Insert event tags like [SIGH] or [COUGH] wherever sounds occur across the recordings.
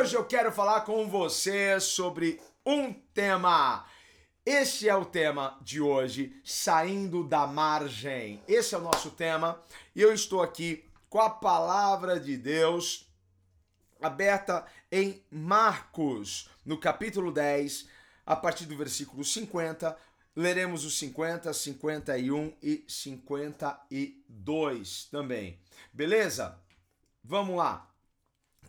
Hoje eu quero falar com você sobre um tema. Este é o tema de hoje, saindo da margem. Esse é o nosso tema e eu estou aqui com a palavra de Deus aberta em Marcos, no capítulo 10, a partir do versículo 50. Leremos os 50, 51 e 52 também. Beleza? Vamos lá.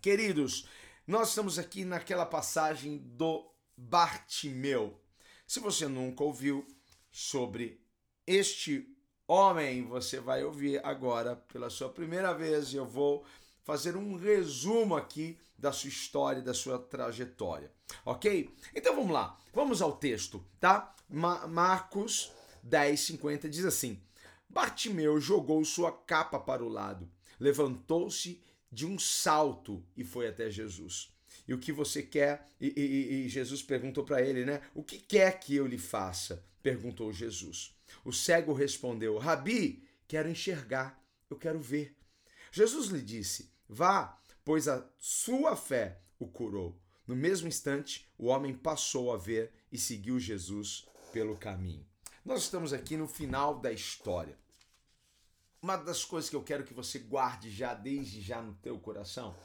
Queridos, nós estamos aqui naquela passagem do Bartimeu. Se você nunca ouviu sobre este homem, você vai ouvir agora pela sua primeira vez e eu vou fazer um resumo aqui da sua história, da sua trajetória, ok? Então vamos lá, vamos ao texto, tá? Ma Marcos 10, 50 diz assim: Bartimeu jogou sua capa para o lado, levantou-se de um salto e foi até Jesus. E o que você quer? E, e, e Jesus perguntou para ele, né? O que quer que eu lhe faça? Perguntou Jesus. O cego respondeu: Rabi, quero enxergar, eu quero ver. Jesus lhe disse: Vá, pois a sua fé o curou. No mesmo instante, o homem passou a ver e seguiu Jesus pelo caminho. Nós estamos aqui no final da história. Uma das coisas que eu quero que você guarde já desde já no teu coração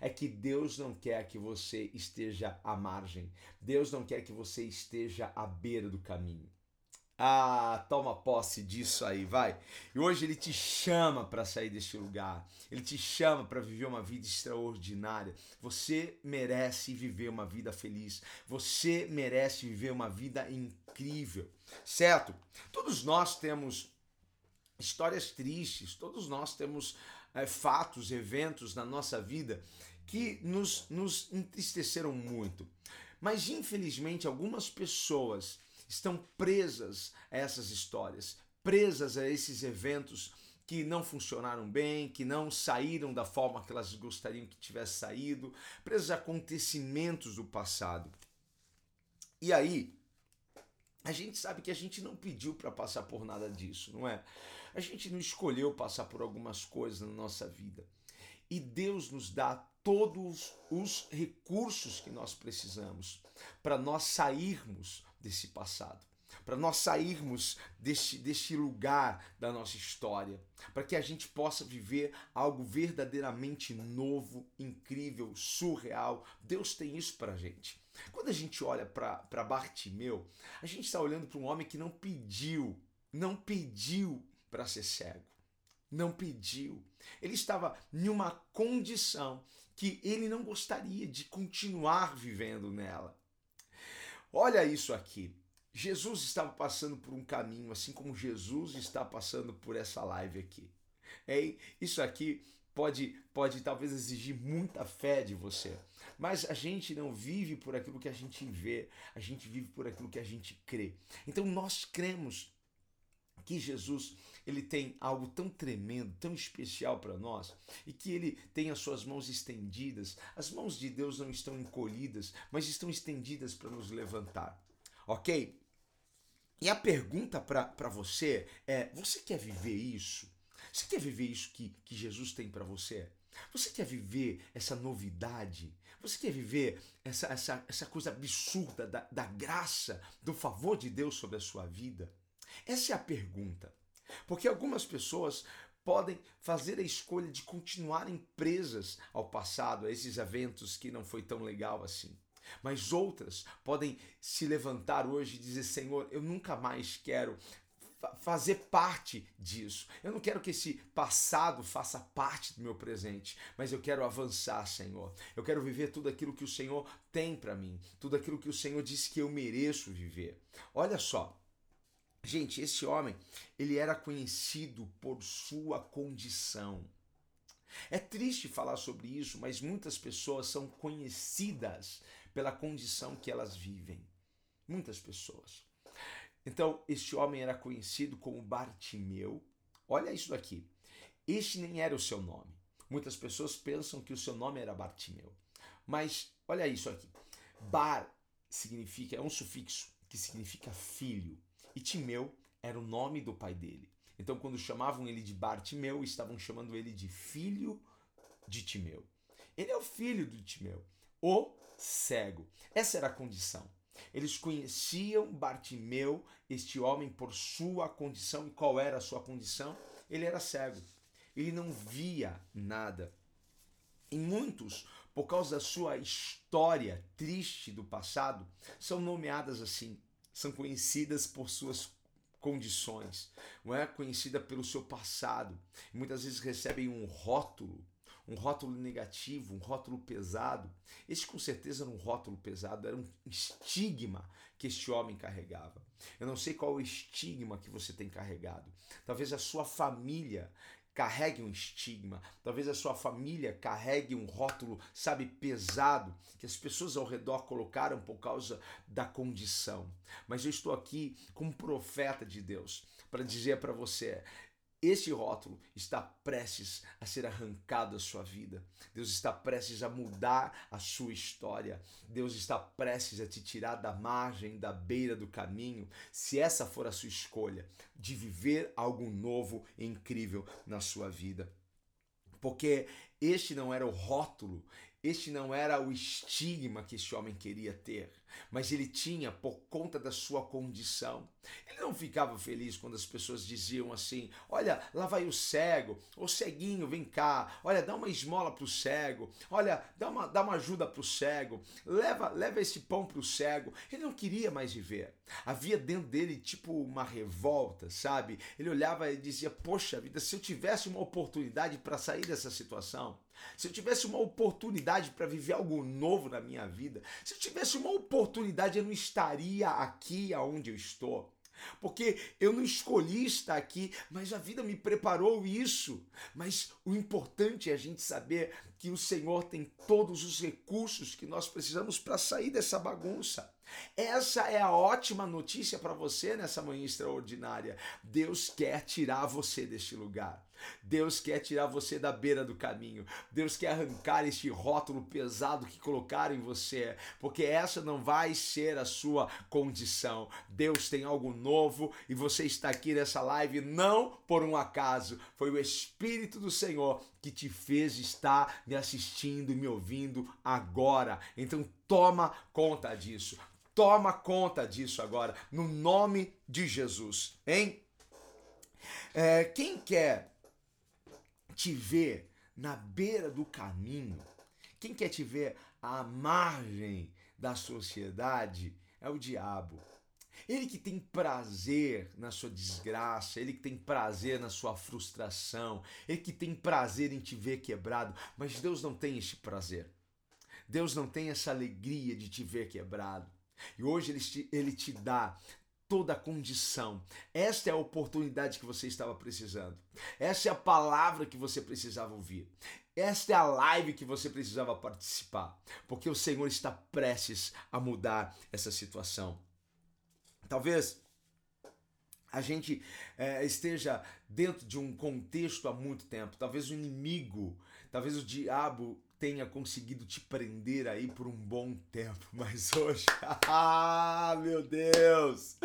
é que Deus não quer que você esteja à margem. Deus não quer que você esteja à beira do caminho. Ah, toma posse disso aí, vai. E hoje ele te chama para sair deste lugar. Ele te chama para viver uma vida extraordinária. Você merece viver uma vida feliz. Você merece viver uma vida incrível, certo? Todos nós temos histórias tristes, todos nós temos é, fatos, eventos na nossa vida que nos, nos entristeceram muito. Mas infelizmente algumas pessoas estão presas a essas histórias, presas a esses eventos que não funcionaram bem, que não saíram da forma que elas gostariam que tivesse saído, presas a acontecimentos do passado. E aí, a gente sabe que a gente não pediu para passar por nada disso, não é? A gente não escolheu passar por algumas coisas na nossa vida. E Deus nos dá todos os recursos que nós precisamos para nós sairmos desse passado, para nós sairmos deste, deste lugar da nossa história, para que a gente possa viver algo verdadeiramente novo, incrível, surreal. Deus tem isso para a gente. Quando a gente olha para Bartimeu, a gente está olhando para um homem que não pediu, não pediu para ser cego. Não pediu. Ele estava em uma condição que ele não gostaria de continuar vivendo nela. Olha isso aqui. Jesus estava passando por um caminho, assim como Jesus está passando por essa live aqui. É, isso aqui pode, pode talvez exigir muita fé de você. Mas a gente não vive por aquilo que a gente vê, a gente vive por aquilo que a gente crê. Então nós cremos que Jesus ele tem algo tão tremendo, tão especial para nós e que ele tem as suas mãos estendidas. As mãos de Deus não estão encolhidas, mas estão estendidas para nos levantar. Ok? E a pergunta para você é: você quer viver isso? Você quer viver isso que, que Jesus tem para você? Você quer viver essa novidade? Você quer viver essa, essa, essa coisa absurda da, da graça, do favor de Deus sobre a sua vida? Essa é a pergunta. Porque algumas pessoas podem fazer a escolha de continuarem presas ao passado, a esses eventos que não foi tão legal assim. Mas outras podem se levantar hoje e dizer: Senhor, eu nunca mais quero fazer parte disso. Eu não quero que esse passado faça parte do meu presente, mas eu quero avançar, Senhor. Eu quero viver tudo aquilo que o Senhor tem para mim, tudo aquilo que o Senhor disse que eu mereço viver. Olha só, Gente, esse homem, ele era conhecido por sua condição. É triste falar sobre isso, mas muitas pessoas são conhecidas pela condição que elas vivem. Muitas pessoas. Então, este homem era conhecido como Bartimeu. Olha isso daqui. Este nem era o seu nome. Muitas pessoas pensam que o seu nome era Bartimeu. Mas olha isso aqui. Bar significa, é um sufixo que significa filho. E Timeu era o nome do pai dele. Então, quando chamavam ele de Bartimeu, estavam chamando ele de filho de Timeu. Ele é o filho de Timeu, o cego. Essa era a condição. Eles conheciam Bartimeu, este homem, por sua condição. E qual era a sua condição? Ele era cego. Ele não via nada. E muitos, por causa da sua história triste do passado, são nomeadas assim, são conhecidas por suas condições, não é conhecida pelo seu passado. Muitas vezes recebem um rótulo, um rótulo negativo, um rótulo pesado. Este com certeza era um rótulo pesado, era um estigma que este homem carregava. Eu não sei qual o estigma que você tem carregado. Talvez a sua família carregue um estigma, talvez a sua família carregue um rótulo, sabe, pesado, que as pessoas ao redor colocaram por causa da condição. Mas eu estou aqui como profeta de Deus para dizer para você: esse rótulo está prestes a ser arrancado da sua vida. Deus está prestes a mudar a sua história. Deus está prestes a te tirar da margem, da beira do caminho, se essa for a sua escolha, de viver algo novo e incrível na sua vida. Porque este não era o rótulo, este não era o estigma que este homem queria ter, mas ele tinha por conta da sua condição. Ele não ficava feliz quando as pessoas diziam assim: Olha, lá vai o cego, o ceguinho, vem cá, olha, dá uma esmola pro cego, olha, dá uma, dá uma ajuda pro cego, leva, leva esse pão pro cego. Ele não queria mais viver. Havia dentro dele tipo uma revolta, sabe? Ele olhava e dizia: Poxa vida, se eu tivesse uma oportunidade para sair dessa situação, se eu tivesse uma oportunidade para viver algo novo na minha vida, se eu tivesse uma oportunidade, eu não estaria aqui aonde eu estou. Porque eu não escolhi estar aqui, mas a vida me preparou isso. Mas o importante é a gente saber que o Senhor tem todos os recursos que nós precisamos para sair dessa bagunça. Essa é a ótima notícia para você nessa manhã extraordinária. Deus quer tirar você deste lugar. Deus quer tirar você da beira do caminho. Deus quer arrancar este rótulo pesado que colocaram em você, porque essa não vai ser a sua condição. Deus tem algo novo e você está aqui nessa live não por um acaso. Foi o Espírito do Senhor que te fez estar me assistindo me ouvindo agora. Então toma conta disso. Toma conta disso agora, no nome de Jesus, hein? É, quem quer te ver na beira do caminho, quem quer te ver à margem da sociedade, é o diabo. Ele que tem prazer na sua desgraça, ele que tem prazer na sua frustração, ele que tem prazer em te ver quebrado, mas Deus não tem esse prazer. Deus não tem essa alegria de te ver quebrado. E hoje ele te, ele te dá toda a condição. Esta é a oportunidade que você estava precisando. Essa é a palavra que você precisava ouvir. Esta é a live que você precisava participar, porque o Senhor está prestes a mudar essa situação. Talvez a gente é, esteja dentro de um contexto há muito tempo. Talvez o inimigo, talvez o diabo tenha conseguido te prender aí por um bom tempo, [LAUGHS] mas hoje, ah, meu Deus!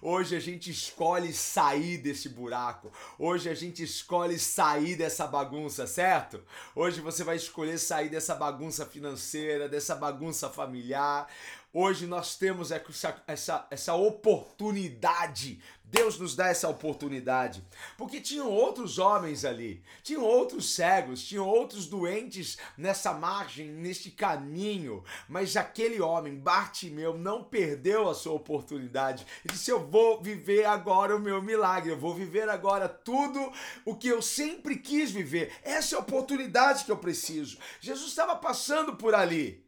Hoje a gente escolhe sair desse buraco. Hoje a gente escolhe sair dessa bagunça, certo? Hoje você vai escolher sair dessa bagunça financeira, dessa bagunça familiar. Hoje nós temos essa, essa, essa oportunidade. Deus nos dá essa oportunidade. Porque tinham outros homens ali, tinham outros cegos, tinham outros doentes nessa margem, neste caminho. Mas aquele homem, Bartimeu, não perdeu a sua oportunidade. Ele disse: Eu vou viver agora o meu milagre, eu vou viver agora tudo o que eu sempre quis viver. Essa é a oportunidade que eu preciso. Jesus estava passando por ali.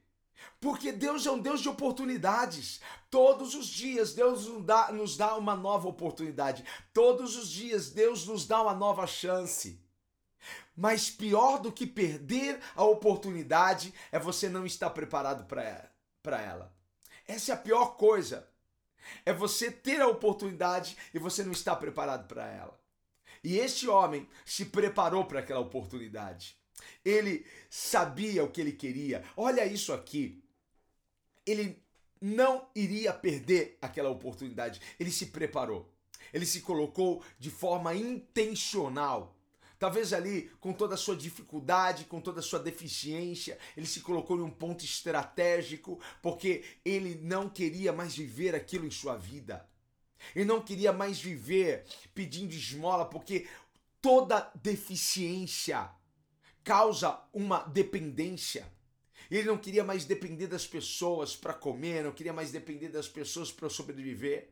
Porque Deus é um Deus de oportunidades. Todos os dias Deus nos dá, uma nova oportunidade. Todos os dias Deus nos dá uma nova chance. Mas pior do que perder a oportunidade é você não estar preparado para ela. Essa é a pior coisa. É você ter a oportunidade e você não estar preparado para ela. E este homem se preparou para aquela oportunidade. Ele sabia o que ele queria. Olha isso aqui. Ele não iria perder aquela oportunidade. Ele se preparou. Ele se colocou de forma intencional. Talvez ali, com toda a sua dificuldade, com toda a sua deficiência, ele se colocou em um ponto estratégico, porque ele não queria mais viver aquilo em sua vida. Ele não queria mais viver pedindo esmola, porque toda deficiência causa uma dependência. Ele não queria mais depender das pessoas para comer, não queria mais depender das pessoas para sobreviver.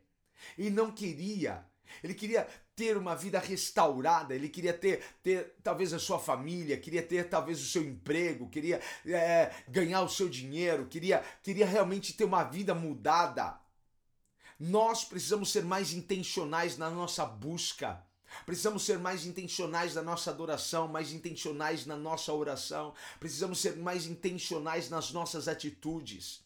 E não queria. Ele queria ter uma vida restaurada, ele queria ter, ter talvez a sua família, queria ter talvez o seu emprego, queria é, ganhar o seu dinheiro, queria, queria realmente ter uma vida mudada. Nós precisamos ser mais intencionais na nossa busca. Precisamos ser mais intencionais na nossa adoração, mais intencionais na nossa oração. Precisamos ser mais intencionais nas nossas atitudes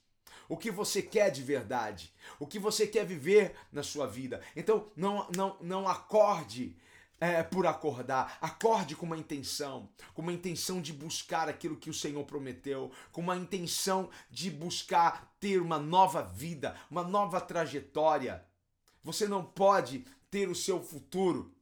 o que você quer de verdade, o que você quer viver na sua vida. Então não, não, não acorde é, por acordar, acorde com uma intenção, com uma intenção de buscar aquilo que o Senhor prometeu, com uma intenção de buscar ter uma nova vida, uma nova trajetória. Você não pode ter o seu futuro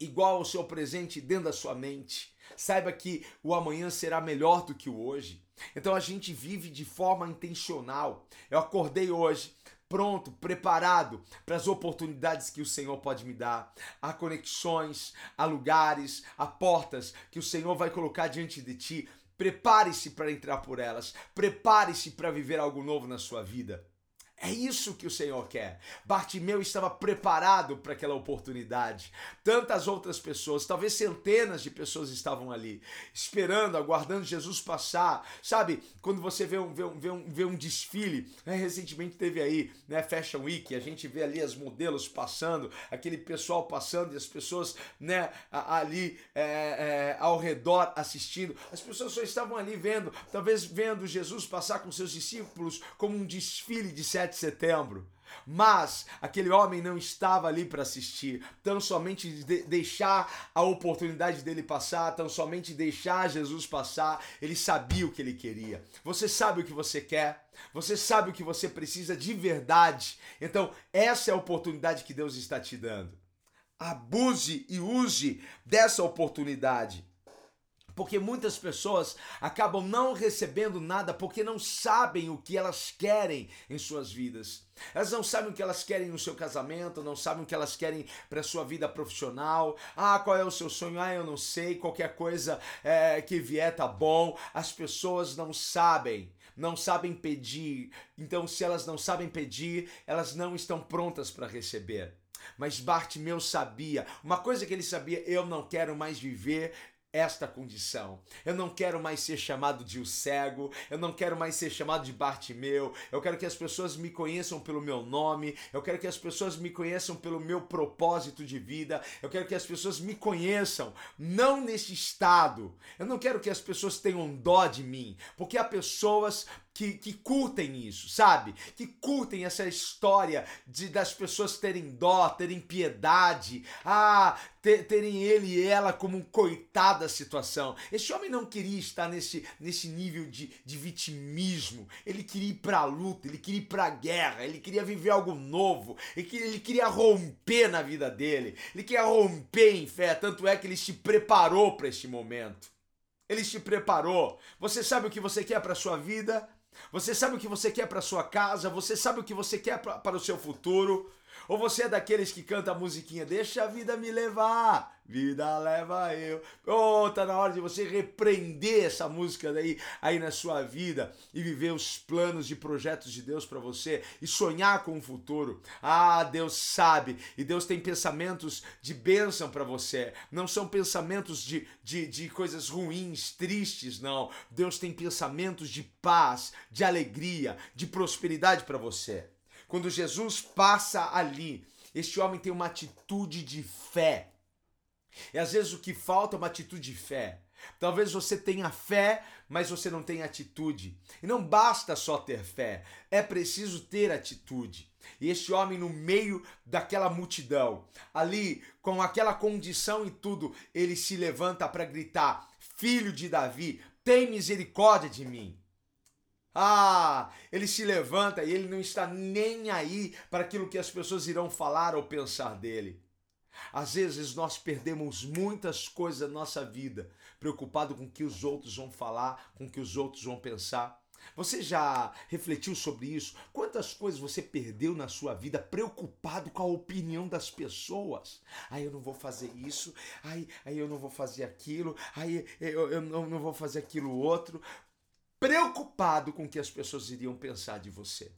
igual ao seu presente dentro da sua mente. Saiba que o amanhã será melhor do que o hoje. Então a gente vive de forma intencional. Eu acordei hoje pronto, preparado para as oportunidades que o Senhor pode me dar. Há conexões, há lugares, há portas que o Senhor vai colocar diante de ti. Prepare-se para entrar por elas. Prepare-se para viver algo novo na sua vida. É isso que o Senhor quer. Bartimeu estava preparado para aquela oportunidade. Tantas outras pessoas, talvez centenas de pessoas estavam ali, esperando, aguardando Jesus passar. Sabe, quando você vê um, vê um, vê um, vê um desfile, né? recentemente teve aí, né, Fashion Week, a gente vê ali as modelos passando, aquele pessoal passando e as pessoas, né, ali é, é, ao redor assistindo. As pessoas só estavam ali vendo, talvez vendo Jesus passar com seus discípulos como um desfile de sete de setembro. Mas aquele homem não estava ali para assistir, tão somente de deixar a oportunidade dele passar, tão somente deixar Jesus passar, ele sabia o que ele queria. Você sabe o que você quer, você sabe o que você precisa de verdade. Então, essa é a oportunidade que Deus está te dando. Abuse e use dessa oportunidade. Porque muitas pessoas acabam não recebendo nada porque não sabem o que elas querem em suas vidas. Elas não sabem o que elas querem no seu casamento, não sabem o que elas querem para sua vida profissional. Ah, qual é o seu sonho? Ah, eu não sei. Qualquer coisa é, que vier tá bom. As pessoas não sabem, não sabem pedir. Então, se elas não sabem pedir, elas não estão prontas para receber. Mas Bartimeu sabia, uma coisa que ele sabia, eu não quero mais viver esta condição. Eu não quero mais ser chamado de o cego, eu não quero mais ser chamado de Bartimeu. Eu quero que as pessoas me conheçam pelo meu nome, eu quero que as pessoas me conheçam pelo meu propósito de vida. Eu quero que as pessoas me conheçam não nesse estado. Eu não quero que as pessoas tenham dó de mim, porque há pessoas que, que curtem isso, sabe? Que curtem essa história de das pessoas terem dó, terem piedade, ah, ter, terem ele e ela como um coitado da situação. Esse homem não queria estar nesse, nesse nível de, de vitimismo. Ele queria ir pra luta, ele queria ir pra guerra, ele queria viver algo novo, ele queria, ele queria romper na vida dele, ele queria romper em fé. Tanto é que ele se preparou para este momento. Ele se preparou. Você sabe o que você quer para sua vida? Você sabe o que você quer para sua casa? Você sabe o que você quer para o seu futuro? Ou você é daqueles que canta a musiquinha Deixa a vida me levar, vida leva eu. Oh, tá na hora de você repreender essa música daí aí na sua vida e viver os planos e projetos de Deus para você e sonhar com o futuro. Ah, Deus sabe e Deus tem pensamentos de bênção para você. Não são pensamentos de, de, de coisas ruins, tristes, não. Deus tem pensamentos de paz, de alegria, de prosperidade para você. Quando Jesus passa ali, este homem tem uma atitude de fé. E às vezes o que falta é uma atitude de fé. Talvez você tenha fé, mas você não tenha atitude. E não basta só ter fé, é preciso ter atitude. E este homem, no meio daquela multidão, ali com aquela condição e tudo, ele se levanta para gritar: Filho de Davi, tem misericórdia de mim. Ah, ele se levanta e ele não está nem aí para aquilo que as pessoas irão falar ou pensar dele. Às vezes nós perdemos muitas coisas da nossa vida, preocupado com o que os outros vão falar, com o que os outros vão pensar. Você já refletiu sobre isso? Quantas coisas você perdeu na sua vida preocupado com a opinião das pessoas? Aí eu não vou fazer isso, aí, aí eu não vou fazer aquilo, aí eu, eu não vou fazer aquilo outro. Preocupado com o que as pessoas iriam pensar de você.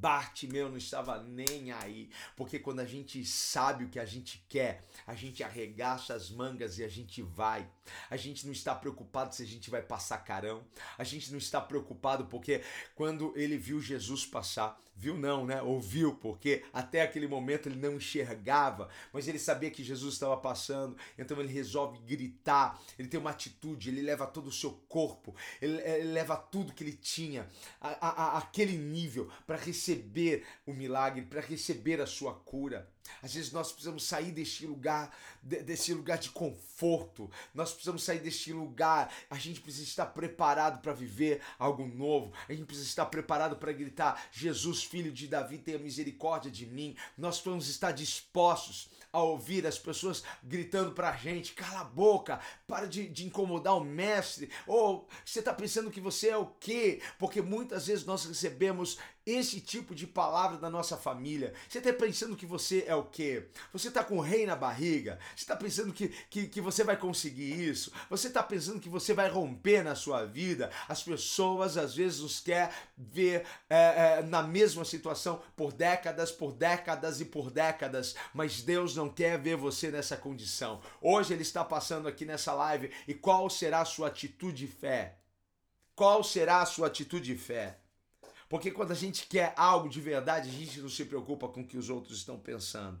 Bartimeu não estava nem aí, porque quando a gente sabe o que a gente quer, a gente arregaça as mangas e a gente vai. A gente não está preocupado se a gente vai passar carão. A gente não está preocupado porque quando ele viu Jesus passar, viu não, né? Ouviu, porque até aquele momento ele não enxergava, mas ele sabia que Jesus estava passando, então ele resolve gritar. Ele tem uma atitude, ele leva todo o seu corpo, ele, ele leva tudo que ele tinha, a, a, a aquele nível para receber receber o milagre, para receber a sua cura. Às vezes nós precisamos sair deste lugar, desse lugar de conforto. Nós precisamos sair deste lugar. A gente precisa estar preparado para viver algo novo. A gente precisa estar preparado para gritar: Jesus, filho de Davi, tenha misericórdia de mim. Nós precisamos estar dispostos a ouvir as pessoas gritando para a gente: cala a boca, para de, de incomodar o mestre. Ou você está pensando que você é o quê? Porque muitas vezes nós recebemos esse tipo de palavra da nossa família. Você está pensando que você é o quê? Você está com o rei na barriga? Você está pensando que, que, que você vai conseguir isso? Você está pensando que você vai romper na sua vida? As pessoas às vezes nos quer ver é, é, na mesma situação por décadas, por décadas e por décadas, mas Deus não quer ver você nessa condição. Hoje Ele está passando aqui nessa live e qual será a sua atitude de fé? Qual será a sua atitude de fé? Porque quando a gente quer algo de verdade, a gente não se preocupa com o que os outros estão pensando.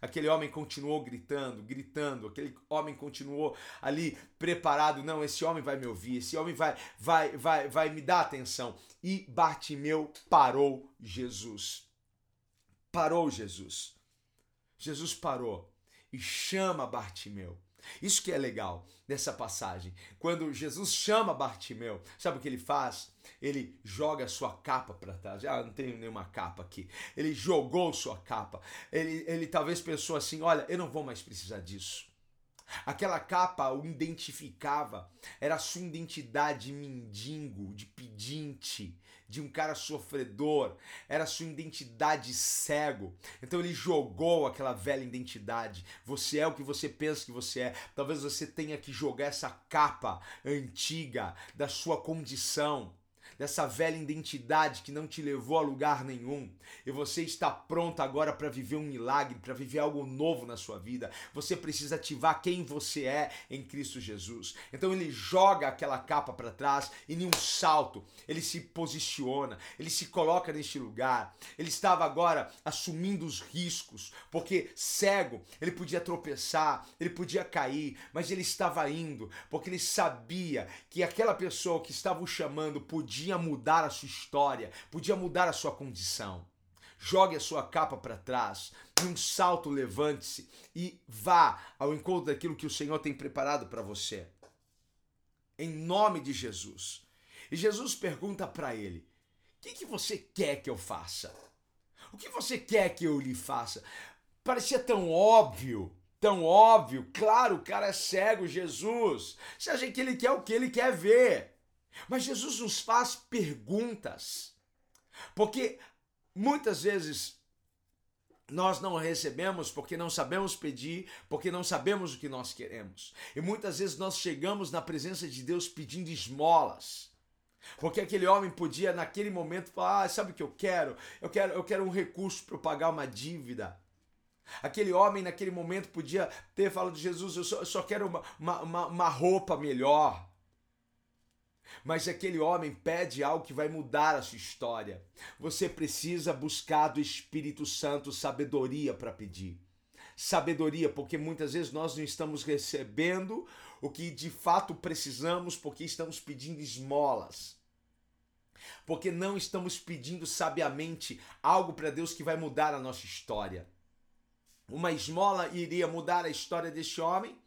Aquele homem continuou gritando, gritando, aquele homem continuou ali preparado, não, esse homem vai me ouvir, esse homem vai vai vai vai me dar atenção. E Bartimeu parou Jesus. Parou Jesus. Jesus parou e chama Bartimeu. Isso que é legal nessa passagem. Quando Jesus chama Bartimeu, sabe o que ele faz? Ele joga sua capa para trás. Ah, não tenho nenhuma capa aqui. Ele jogou sua capa. Ele, ele talvez pensou assim: olha, eu não vou mais precisar disso. Aquela capa o identificava, era a sua identidade de mendigo, de pedinte, de um cara sofredor, era sua identidade cego. Então ele jogou aquela velha identidade. Você é o que você pensa que você é. Talvez você tenha que jogar essa capa antiga da sua condição dessa velha identidade que não te levou a lugar nenhum, e você está pronto agora para viver um milagre, para viver algo novo na sua vida, você precisa ativar quem você é em Cristo Jesus. Então ele joga aquela capa para trás e em um salto ele se posiciona, ele se coloca neste lugar. Ele estava agora assumindo os riscos, porque cego, ele podia tropeçar, ele podia cair, mas ele estava indo, porque ele sabia que aquela pessoa que estava o chamando podia podia mudar a sua história, podia mudar a sua condição. Jogue a sua capa para trás, num salto levante-se e vá ao encontro daquilo que o Senhor tem preparado para você. Em nome de Jesus. E Jesus pergunta para ele: O que, que você quer que eu faça? O que você quer que eu lhe faça? Parecia tão óbvio, tão óbvio. Claro, o cara é cego, Jesus. Você acha que ele quer o que ele quer ver? Mas Jesus nos faz perguntas, porque muitas vezes nós não recebemos porque não sabemos pedir, porque não sabemos o que nós queremos. E muitas vezes nós chegamos na presença de Deus pedindo esmolas. Porque aquele homem podia naquele momento falar: ah, sabe o que eu quero? Eu quero, eu quero um recurso para pagar uma dívida. Aquele homem naquele momento podia ter falado de Jesus: eu só, eu só quero uma, uma, uma roupa melhor. Mas aquele homem pede algo que vai mudar a sua história. Você precisa buscar do Espírito Santo sabedoria para pedir. sabedoria, porque muitas vezes nós não estamos recebendo o que de fato precisamos, porque estamos pedindo esmolas. Porque não estamos pedindo sabiamente algo para Deus que vai mudar a nossa história. Uma esmola iria mudar a história deste homem?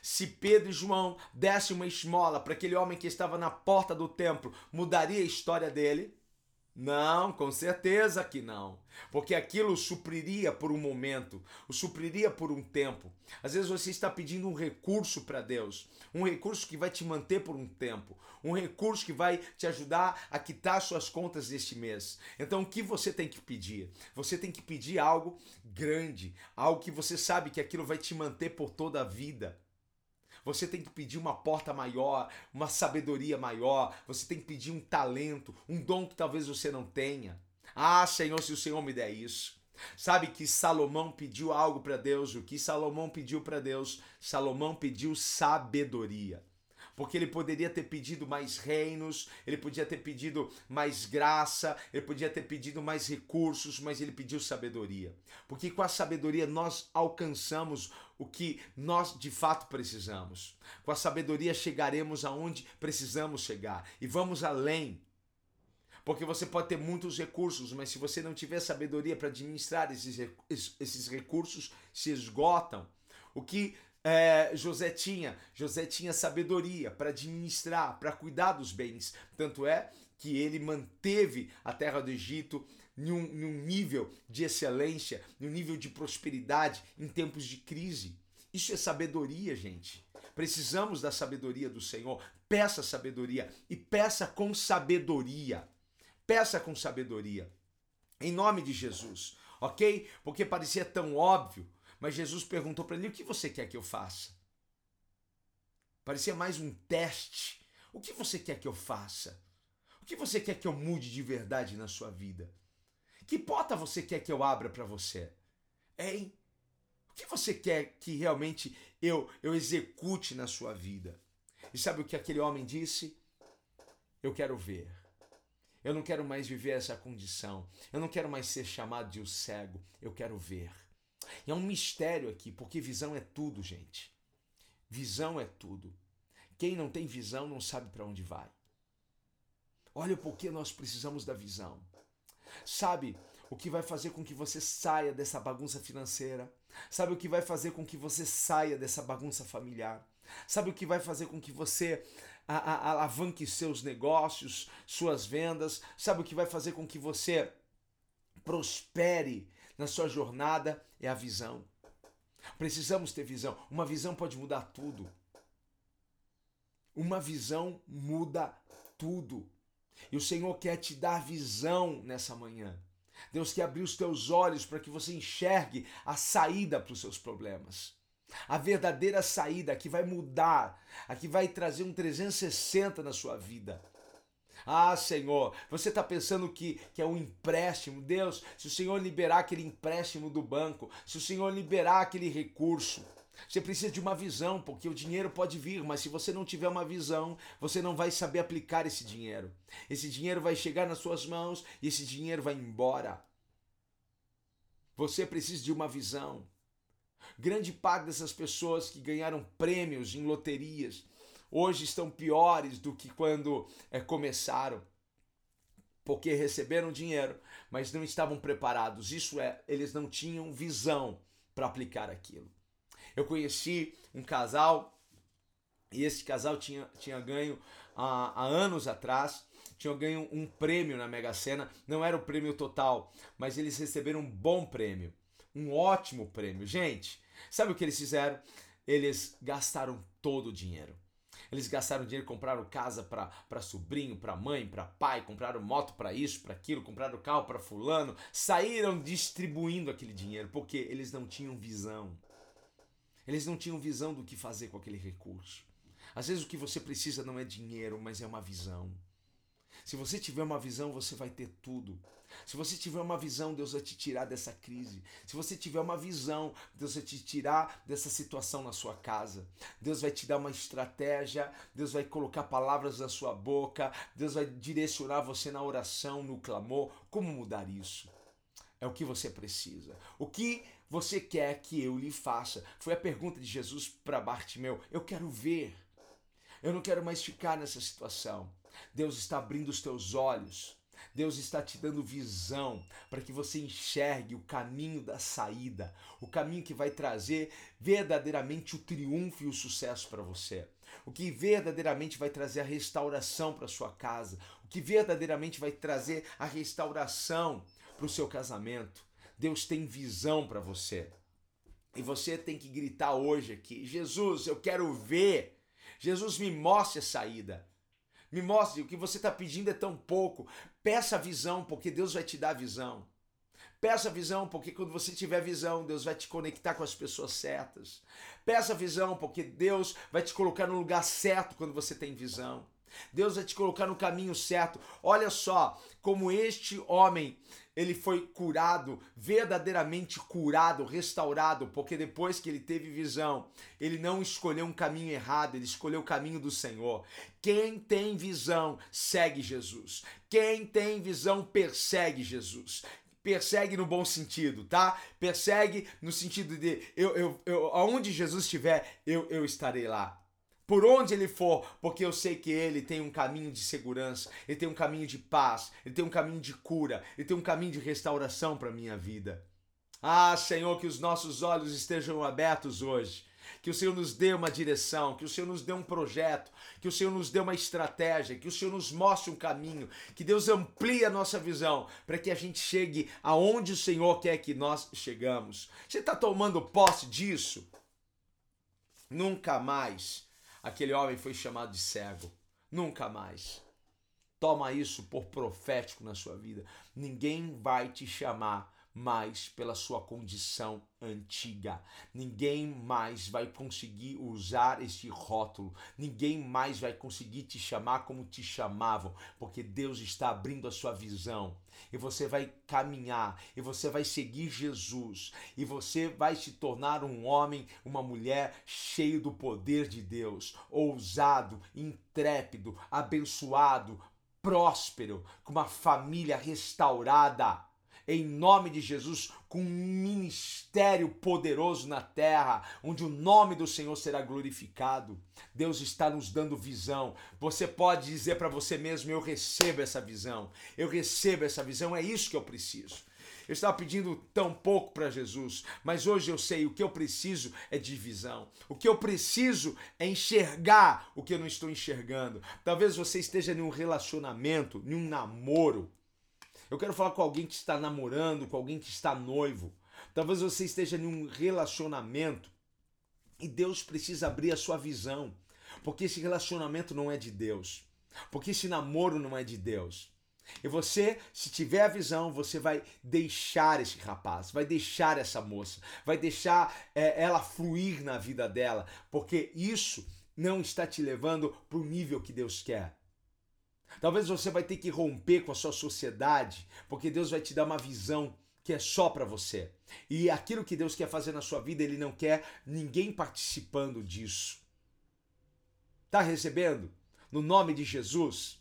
Se Pedro e João dessem uma esmola para aquele homem que estava na porta do templo, mudaria a história dele? Não, com certeza que não. Porque aquilo supriria por um momento, o supriria por um tempo. Às vezes você está pedindo um recurso para Deus, um recurso que vai te manter por um tempo, um recurso que vai te ajudar a quitar suas contas deste mês. Então o que você tem que pedir? Você tem que pedir algo grande, algo que você sabe que aquilo vai te manter por toda a vida. Você tem que pedir uma porta maior, uma sabedoria maior. Você tem que pedir um talento, um dom que talvez você não tenha. Ah, Senhor, se o Senhor me der isso. Sabe que Salomão pediu algo para Deus? O que Salomão pediu para Deus? Salomão pediu sabedoria porque ele poderia ter pedido mais reinos, ele podia ter pedido mais graça, ele podia ter pedido mais recursos, mas ele pediu sabedoria. Porque com a sabedoria nós alcançamos o que nós de fato precisamos. Com a sabedoria chegaremos aonde precisamos chegar e vamos além. Porque você pode ter muitos recursos, mas se você não tiver sabedoria para administrar esses, esses recursos, se esgotam. O que é, José tinha. José tinha sabedoria para administrar, para cuidar dos bens. Tanto é que ele manteve a terra do Egito num, num nível de excelência, num nível de prosperidade em tempos de crise. Isso é sabedoria, gente. Precisamos da sabedoria do Senhor. Peça sabedoria e peça com sabedoria. Peça com sabedoria. Em nome de Jesus, ok? Porque parecia tão óbvio mas Jesus perguntou para ele: O que você quer que eu faça? Parecia mais um teste. O que você quer que eu faça? O que você quer que eu mude de verdade na sua vida? Que porta você quer que eu abra para você? Hein? O que você quer que realmente eu, eu execute na sua vida? E sabe o que aquele homem disse? Eu quero ver. Eu não quero mais viver essa condição. Eu não quero mais ser chamado de o cego. Eu quero ver. E é um mistério aqui, porque visão é tudo, gente. Visão é tudo. Quem não tem visão não sabe para onde vai. Olha por que nós precisamos da visão. Sabe o que vai fazer com que você saia dessa bagunça financeira? Sabe o que vai fazer com que você saia dessa bagunça familiar? Sabe o que vai fazer com que você alavanque seus negócios, suas vendas? Sabe o que vai fazer com que você prospere na sua jornada é a visão. Precisamos ter visão. Uma visão pode mudar tudo. Uma visão muda tudo. E o Senhor quer te dar visão nessa manhã. Deus quer abrir os teus olhos para que você enxergue a saída para os seus problemas. A verdadeira saída que vai mudar, a que vai trazer um 360 na sua vida. Ah, Senhor, você está pensando que, que é um empréstimo. Deus, se o Senhor liberar aquele empréstimo do banco, se o Senhor liberar aquele recurso, você precisa de uma visão, porque o dinheiro pode vir, mas se você não tiver uma visão, você não vai saber aplicar esse dinheiro. Esse dinheiro vai chegar nas suas mãos e esse dinheiro vai embora. Você precisa de uma visão. Grande parte dessas pessoas que ganharam prêmios em loterias, hoje estão piores do que quando é, começaram, porque receberam dinheiro, mas não estavam preparados. Isso é, eles não tinham visão para aplicar aquilo. Eu conheci um casal e esse casal tinha, tinha ganho há, há anos atrás tinha ganho um prêmio na Mega Sena, não era o prêmio total, mas eles receberam um bom prêmio, um ótimo prêmio. Gente, sabe o que eles fizeram? Eles gastaram todo o dinheiro. Eles gastaram dinheiro, compraram casa para sobrinho, para mãe, para pai, compraram moto para isso, para aquilo, compraram carro para fulano, saíram distribuindo aquele dinheiro porque eles não tinham visão. Eles não tinham visão do que fazer com aquele recurso. Às vezes o que você precisa não é dinheiro, mas é uma visão. Se você tiver uma visão, você vai ter tudo. Se você tiver uma visão, Deus vai te tirar dessa crise. Se você tiver uma visão, Deus vai te tirar dessa situação na sua casa. Deus vai te dar uma estratégia, Deus vai colocar palavras na sua boca, Deus vai direcionar você na oração, no clamor. Como mudar isso? É o que você precisa. O que você quer que eu lhe faça? Foi a pergunta de Jesus para Bartimeu. Eu quero ver. Eu não quero mais ficar nessa situação. Deus está abrindo os teus olhos. Deus está te dando visão para que você enxergue o caminho da saída, o caminho que vai trazer verdadeiramente o triunfo e o sucesso para você. O que verdadeiramente vai trazer a restauração para sua casa, o que verdadeiramente vai trazer a restauração para o seu casamento. Deus tem visão para você. E você tem que gritar hoje aqui: Jesus, eu quero ver. Jesus, me mostre a saída. Me mostre, o que você está pedindo é tão pouco. Peça visão, porque Deus vai te dar visão. Peça visão, porque quando você tiver visão, Deus vai te conectar com as pessoas certas. Peça visão, porque Deus vai te colocar no lugar certo quando você tem visão. Deus vai te colocar no caminho certo. Olha só como este homem ele foi curado, verdadeiramente curado, restaurado, porque depois que ele teve visão, ele não escolheu um caminho errado, ele escolheu o caminho do Senhor. Quem tem visão segue Jesus. Quem tem visão persegue Jesus persegue no bom sentido, tá? Persegue no sentido de eu, eu, eu aonde Jesus estiver, eu, eu estarei lá por onde ele for, porque eu sei que ele tem um caminho de segurança, ele tem um caminho de paz, ele tem um caminho de cura, ele tem um caminho de restauração para minha vida. Ah, Senhor, que os nossos olhos estejam abertos hoje. Que o Senhor nos dê uma direção, que o Senhor nos dê um projeto, que o Senhor nos dê uma estratégia, que o Senhor nos mostre um caminho, que Deus amplie a nossa visão para que a gente chegue aonde o Senhor quer que nós chegamos. Você está tomando posse disso? Nunca mais aquele homem foi chamado de cego. Nunca mais. Toma isso por profético na sua vida. Ninguém vai te chamar mais pela sua condição antiga. Ninguém mais vai conseguir usar este rótulo. Ninguém mais vai conseguir te chamar como te chamavam, porque Deus está abrindo a sua visão. E você vai caminhar, e você vai seguir Jesus, e você vai se tornar um homem, uma mulher cheio do poder de Deus, ousado, intrépido, abençoado, próspero, com uma família restaurada em nome de Jesus, com um ministério poderoso na terra, onde o nome do Senhor será glorificado. Deus está nos dando visão. Você pode dizer para você mesmo: Eu recebo essa visão, eu recebo essa visão, é isso que eu preciso. Eu estava pedindo tão pouco para Jesus, mas hoje eu sei o que eu preciso é de visão. O que eu preciso é enxergar o que eu não estou enxergando. Talvez você esteja em um relacionamento, em um namoro, eu quero falar com alguém que está namorando, com alguém que está noivo. Talvez você esteja em um relacionamento e Deus precisa abrir a sua visão, porque esse relacionamento não é de Deus, porque esse namoro não é de Deus. E você, se tiver a visão, você vai deixar esse rapaz, vai deixar essa moça, vai deixar é, ela fluir na vida dela, porque isso não está te levando para o nível que Deus quer. Talvez você vai ter que romper com a sua sociedade, porque Deus vai te dar uma visão que é só para você. E aquilo que Deus quer fazer na sua vida, ele não quer ninguém participando disso. Tá recebendo? No nome de Jesus.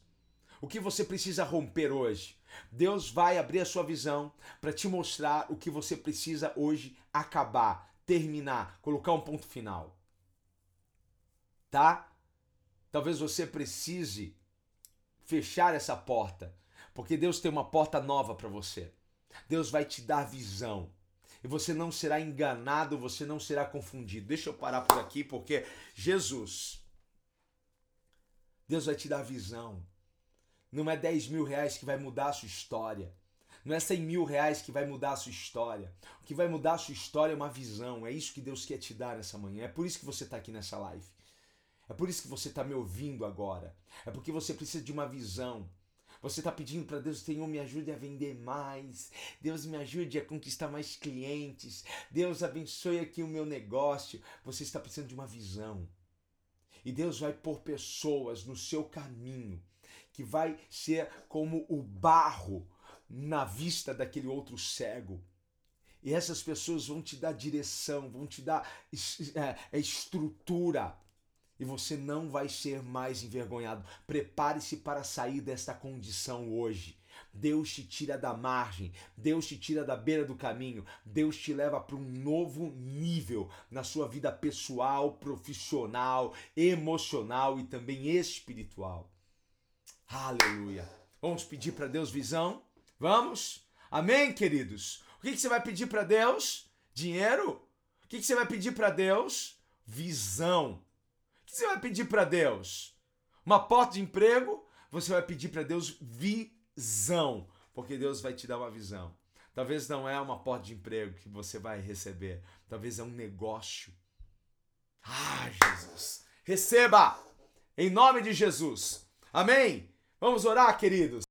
O que você precisa romper hoje? Deus vai abrir a sua visão para te mostrar o que você precisa hoje acabar, terminar, colocar um ponto final. Tá? Talvez você precise fechar essa porta, porque Deus tem uma porta nova para você. Deus vai te dar visão. E você não será enganado, você não será confundido. Deixa eu parar por aqui, porque Jesus, Deus vai te dar visão. Não é 10 mil reais que vai mudar a sua história. Não é 100 mil reais que vai mudar a sua história. O que vai mudar a sua história é uma visão. É isso que Deus quer te dar nessa manhã. É por isso que você está aqui nessa live. É por isso que você está me ouvindo agora. É porque você precisa de uma visão. Você está pedindo para Deus, Senhor, me ajude a vender mais. Deus me ajude a conquistar mais clientes. Deus abençoe aqui o meu negócio. Você está precisando de uma visão. E Deus vai pôr pessoas no seu caminho que vai ser como o barro na vista daquele outro cego. E essas pessoas vão te dar direção, vão te dar é, estrutura e você não vai ser mais envergonhado. Prepare-se para sair desta condição hoje. Deus te tira da margem, Deus te tira da beira do caminho, Deus te leva para um novo nível na sua vida pessoal, profissional, emocional e também espiritual. Aleluia. Vamos pedir para Deus visão? Vamos? Amém, queridos? O que, que você vai pedir para Deus? Dinheiro? O que, que você vai pedir para Deus? Visão. Você vai pedir para Deus? Uma porta de emprego? Você vai pedir para Deus visão, porque Deus vai te dar uma visão. Talvez não é uma porta de emprego que você vai receber, talvez é um negócio. Ah, Jesus! Receba! Em nome de Jesus. Amém? Vamos orar, queridos?